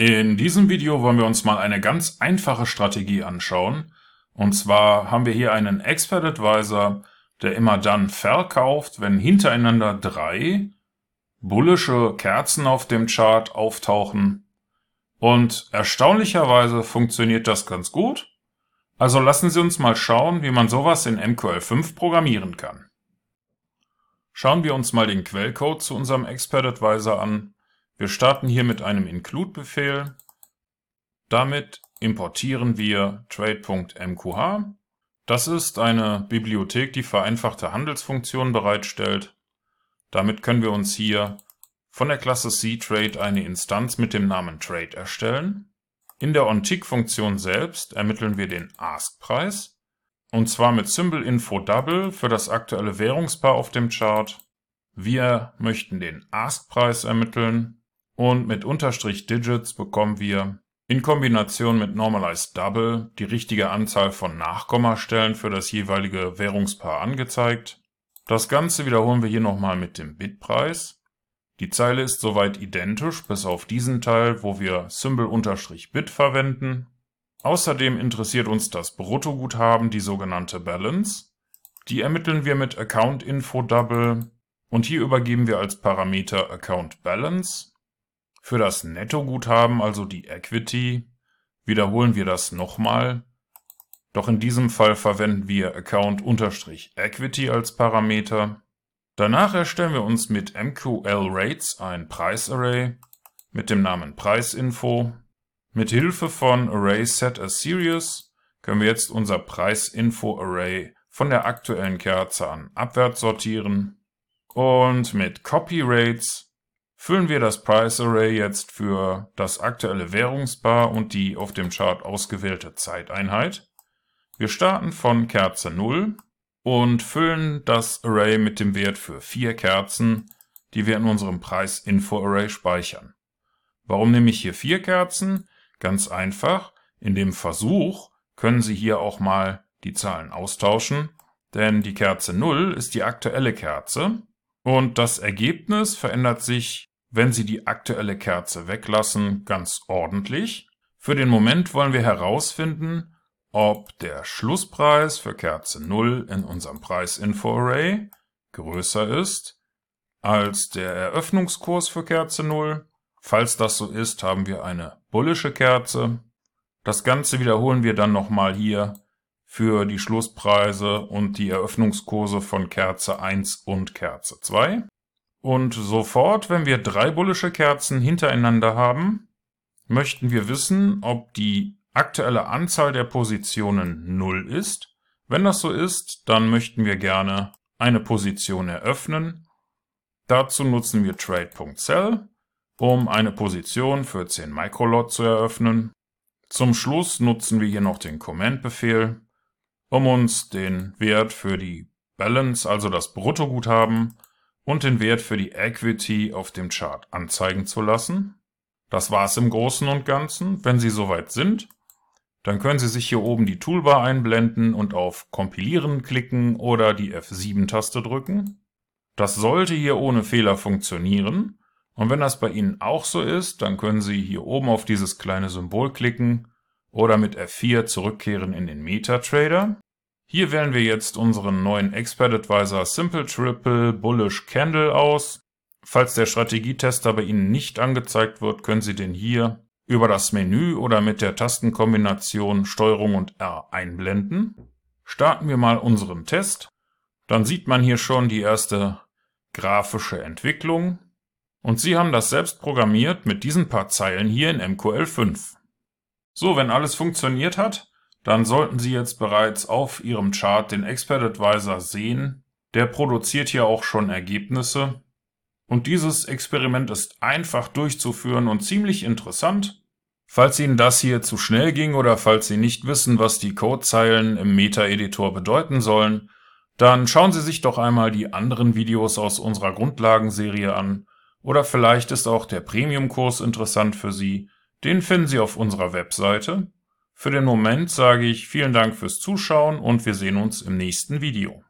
In diesem Video wollen wir uns mal eine ganz einfache Strategie anschauen. Und zwar haben wir hier einen Expert Advisor, der immer dann verkauft, wenn hintereinander drei bullische Kerzen auf dem Chart auftauchen. Und erstaunlicherweise funktioniert das ganz gut. Also lassen Sie uns mal schauen, wie man sowas in MQL5 programmieren kann. Schauen wir uns mal den Quellcode zu unserem Expert Advisor an. Wir starten hier mit einem Include-Befehl. Damit importieren wir trade.mqh. Das ist eine Bibliothek, die vereinfachte Handelsfunktionen bereitstellt. Damit können wir uns hier von der Klasse CTrade eine Instanz mit dem Namen Trade erstellen. In der OnTick-Funktion selbst ermitteln wir den Ask-Preis. Und zwar mit Symbol Info Double für das aktuelle Währungspaar auf dem Chart. Wir möchten den Ask-Preis ermitteln und mit Unterstrich Digits bekommen wir in Kombination mit Normalized Double die richtige Anzahl von Nachkommastellen für das jeweilige Währungspaar angezeigt. Das Ganze wiederholen wir hier nochmal mit dem Bitpreis. Die Zeile ist soweit identisch, bis auf diesen Teil, wo wir Symbol-Bit verwenden. Außerdem interessiert uns das Bruttoguthaben, die sogenannte Balance. Die ermitteln wir mit Account Info Double und hier übergeben wir als Parameter Account Balance. Für das Nettoguthaben, also die Equity, wiederholen wir das nochmal. Doch in diesem Fall verwenden wir Account-Equity als Parameter. Danach erstellen wir uns mit MQL-Rates ein Preisarray mit dem Namen Preisinfo. Mit Hilfe von Array Set as Series können wir jetzt unser Preisinfo-Array von der aktuellen Kerze an abwärts sortieren. Und mit Copy Rates Füllen wir das Price Array jetzt für das aktuelle Währungspaar und die auf dem Chart ausgewählte Zeiteinheit. Wir starten von Kerze 0 und füllen das Array mit dem Wert für vier Kerzen, die wir in unserem Preis-Info-Array speichern. Warum nehme ich hier vier Kerzen? Ganz einfach, in dem Versuch können Sie hier auch mal die Zahlen austauschen, denn die Kerze 0 ist die aktuelle Kerze und das Ergebnis verändert sich wenn Sie die aktuelle Kerze weglassen, ganz ordentlich. Für den Moment wollen wir herausfinden, ob der Schlusspreis für Kerze 0 in unserem Preisinfo-Array größer ist als der Eröffnungskurs für Kerze 0. Falls das so ist, haben wir eine bullische Kerze. Das Ganze wiederholen wir dann nochmal hier für die Schlusspreise und die Eröffnungskurse von Kerze 1 und Kerze 2. Und sofort, wenn wir drei bullische Kerzen hintereinander haben, möchten wir wissen, ob die aktuelle Anzahl der Positionen 0 ist. Wenn das so ist, dann möchten wir gerne eine Position eröffnen. Dazu nutzen wir trade.sell, um eine Position für 10 Microlot zu eröffnen. Zum Schluss nutzen wir hier noch den Command-Befehl, um uns den Wert für die Balance, also das Bruttoguthaben, und den Wert für die Equity auf dem Chart anzeigen zu lassen. Das war's im Großen und Ganzen. Wenn Sie soweit sind, dann können Sie sich hier oben die Toolbar einblenden und auf Kompilieren klicken oder die F7-Taste drücken. Das sollte hier ohne Fehler funktionieren. Und wenn das bei Ihnen auch so ist, dann können Sie hier oben auf dieses kleine Symbol klicken oder mit F4 zurückkehren in den MetaTrader. Hier wählen wir jetzt unseren neuen Expert Advisor Simple Triple Bullish Candle aus. Falls der Strategietester bei Ihnen nicht angezeigt wird, können Sie den hier über das Menü oder mit der Tastenkombination STRG und R einblenden. Starten wir mal unseren Test. Dann sieht man hier schon die erste grafische Entwicklung. Und Sie haben das selbst programmiert mit diesen paar Zeilen hier in MQL5. So, wenn alles funktioniert hat, dann sollten Sie jetzt bereits auf Ihrem Chart den Expert Advisor sehen. Der produziert hier auch schon Ergebnisse. Und dieses Experiment ist einfach durchzuführen und ziemlich interessant. Falls Ihnen das hier zu schnell ging oder falls Sie nicht wissen, was die Codezeilen im Meta-Editor bedeuten sollen, dann schauen Sie sich doch einmal die anderen Videos aus unserer Grundlagenserie an. Oder vielleicht ist auch der Premium-Kurs interessant für Sie. Den finden Sie auf unserer Webseite. Für den Moment sage ich vielen Dank fürs Zuschauen und wir sehen uns im nächsten Video.